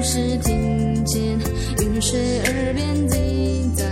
总是听见雨水耳边滴答。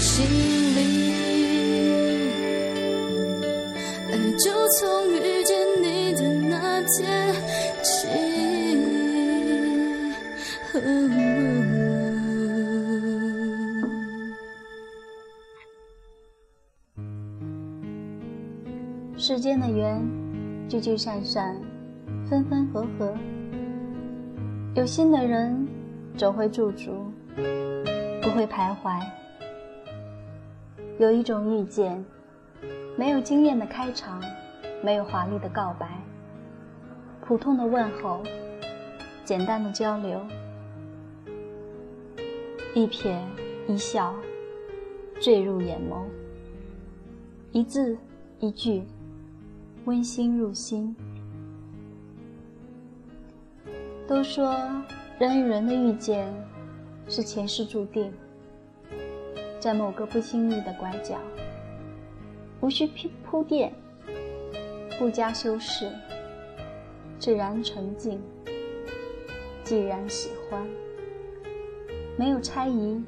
心里，爱就从遇见你的那天起。世间的缘，聚聚散散，分分合合，有心的人总会驻足，不会徘徊。有一种遇见没有惊艳的开场没有华丽的告白普通的问候简单的交流一瞥一笑坠入眼眸一字一句温馨入心。都说人与人的遇见是前世注定在某个不经意的拐角，无需铺铺垫，不加修饰，自然纯净，既然喜欢，没有猜疑，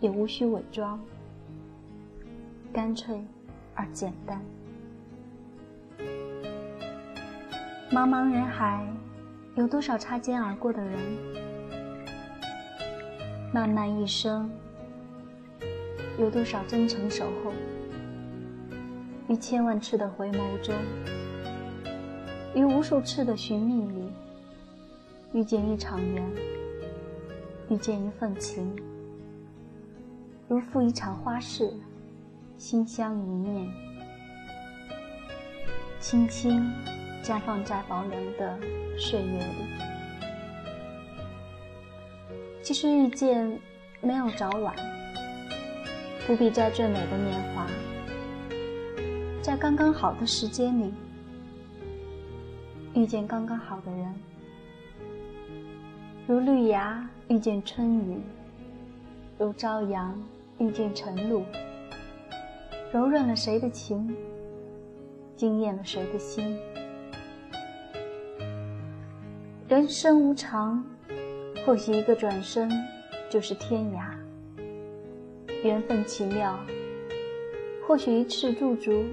也无需伪装，干脆而简单。茫茫人海，有多少擦肩而过的人？漫漫一生。有多少真诚守候？于千万次的回眸中，于无数次的寻觅里，遇见一场缘，遇见一份情，如赴一场花事，心相一念，轻轻绽放在薄凉的岁月里。其实遇见没有早晚。不必在最美的年华，在刚刚好的时间里遇见刚刚好的人，如绿芽遇见春雨，如朝阳遇见晨露，柔润了谁的情，惊艳了谁的心。人生无常。或许一个转身就是天涯，缘分奇妙。或许一次驻足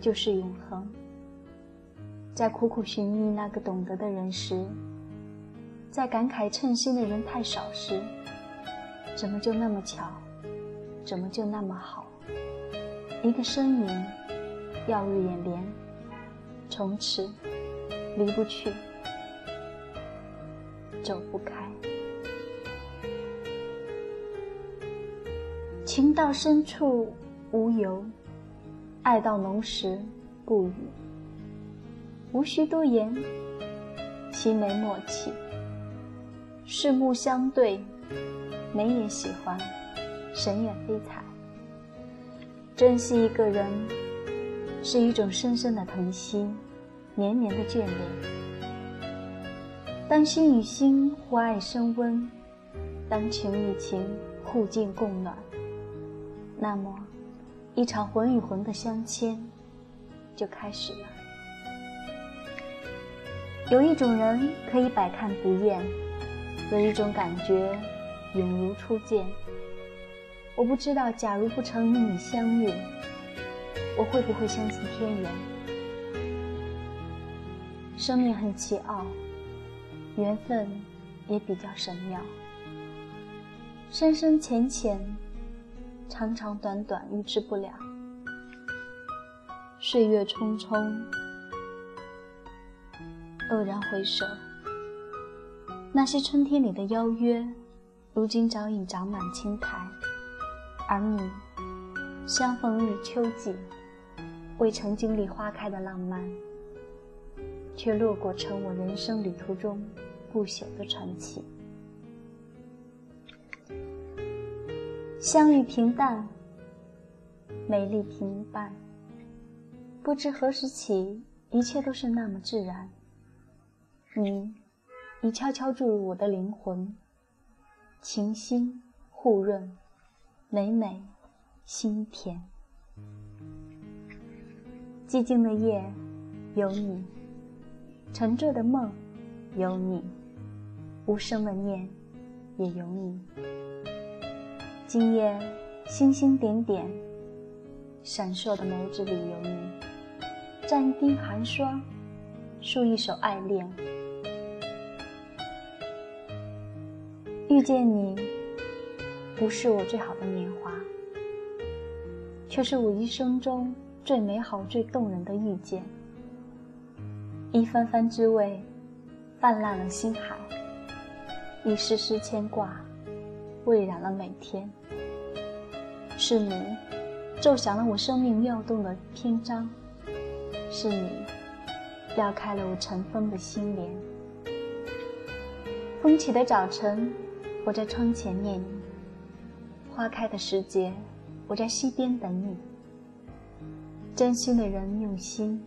就是永恒。在苦苦寻觅那个懂得的人时，在感慨称心的人太少时，怎么就那么巧？怎么就那么好？一个身影，耀入眼帘，从此离不去。走不开，情到深处无由，爱到浓时不语。无需多言，齐眉默契，四目相对，眉眼喜欢，神眼飞彩。珍惜一个人，是一种深深的疼惜，绵绵的眷恋。当心与心互爱升温，当情与情互敬共暖，那么，一场魂与魂的相牵就开始了。有一种人可以百看不厌，有一种感觉永如初见。我不知道，假如不曾与你相遇，我会不会相信天缘？生命很奇奥。缘分也比较神妙，深深浅浅，长长短短，预知不了。岁月匆匆，愕然回首，那些春天里的邀约，如今早已长满青苔，而你，相逢于秋季，未曾经历花开的浪漫，却落过成我人生旅途中。不朽的传奇。相遇平淡，美丽平淡。不知何时起，一切都是那么自然。你已悄悄注入我的灵魂，情心互润，美美心甜。寂静的夜有你，沉醉的梦有你。无声的念，也有你。今夜星星点点，闪烁的眸子里有你。蘸一滴寒霜，诉一首爱恋。遇见你，不是我最好的年华，却是我一生中最美好、最动人的遇见。一番番滋味，泛滥了心海。一丝丝牵挂，蔚染了每天。是你，奏响了我生命妙动的篇章；是你，撩开了我尘封的心帘。风起的早晨，我在窗前念你；花开的时节，我在溪边等你。真心的人用心，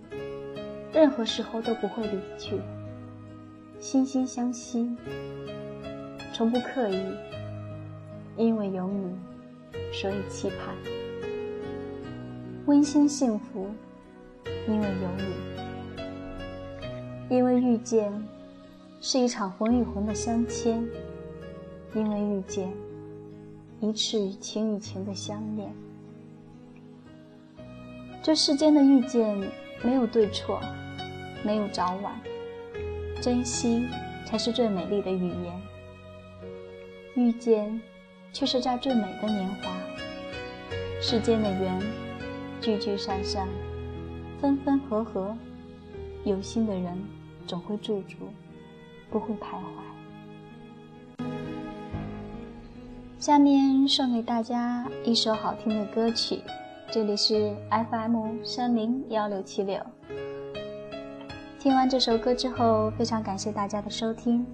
任何时候都不会离去。心心相惜。从不刻意，因为有你，所以期盼；温馨幸福，因为有你。因为遇见，是一场魂与魂的相牵；因为遇见，一次情与情的相恋。这世间的遇见，没有对错，没有早晚，珍惜才是最美丽的语言。遇见，却是在最美的年华。世间的缘，聚聚散散，分分合合，有心的人总会驻足，不会徘徊。下面送给大家一首好听的歌曲，这里是 FM 三零幺六七六。听完这首歌之后，非常感谢大家的收听。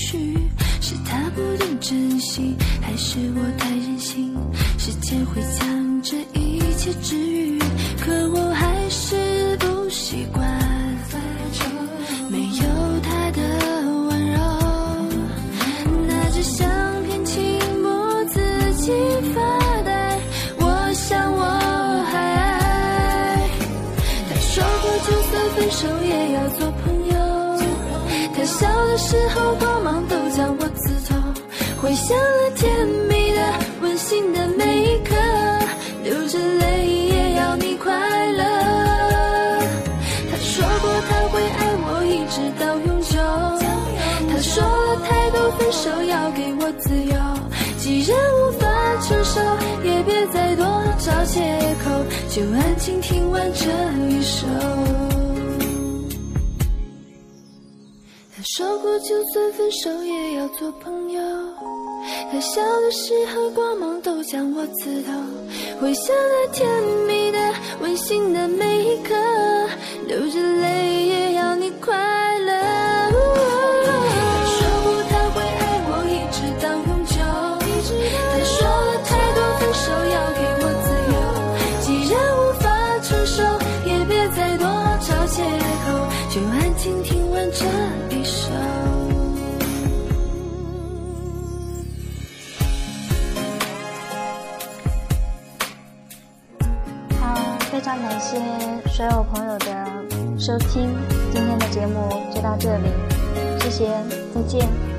绪是他不懂珍惜，还是我太任性？时间会将这一切治愈，可我还是不习惯没有他的温柔。拿着相片轻默自己发呆，我想我还爱。他说过，就算分手也要做朋友。小的时候。光芒都将我刺痛回想了甜蜜的、温馨的每一刻，流着泪也要你快乐。他说过他会爱我一直到永久。他说了太多分手要给我自由，既然无法承受，也别再多找借口，就安静听完这一首。说过就算分手也要做朋友。可笑的时候，光芒都将我刺透。回想那甜蜜的、温馨的每一刻，流着泪也要你快乐。所有朋友的收听，今天的节目就到这里，谢谢，再见。